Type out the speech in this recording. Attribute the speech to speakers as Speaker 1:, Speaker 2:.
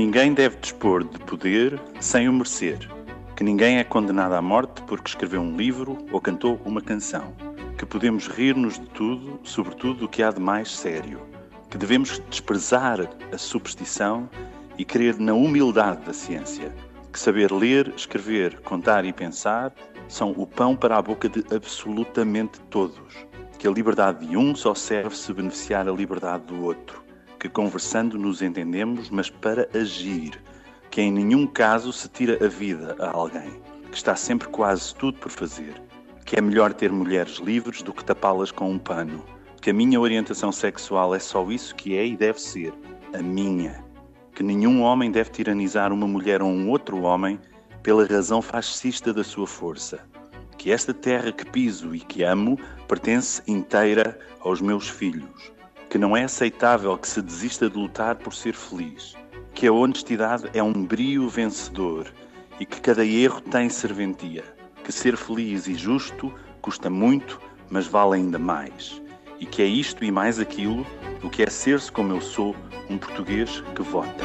Speaker 1: ninguém deve dispor de poder sem o merecer, que ninguém é condenado à morte porque escreveu um livro ou cantou uma canção, que podemos rir-nos de tudo, sobretudo do que há de mais sério, que devemos desprezar a superstição e crer na humildade da ciência, que saber ler, escrever, contar e pensar são o pão para a boca de absolutamente todos, que a liberdade de um só serve se beneficiar a liberdade do outro, que conversando nos entendemos, mas para agir, que em nenhum caso se tira a vida a alguém, que está sempre quase tudo por fazer, que é melhor ter mulheres livres do que tapá-las com um pano, que a minha orientação sexual é só isso que é e deve ser, a minha, que nenhum homem deve tiranizar uma mulher ou um outro homem pela razão fascista da sua força, que esta terra que piso e que amo pertence inteira aos meus filhos, que não é aceitável que se desista de lutar por ser feliz, que a honestidade é um brio vencedor e que cada erro tem serventia, que ser feliz e justo custa muito, mas vale ainda mais, e que é isto e mais aquilo o que é ser-se como eu sou, um português que vota.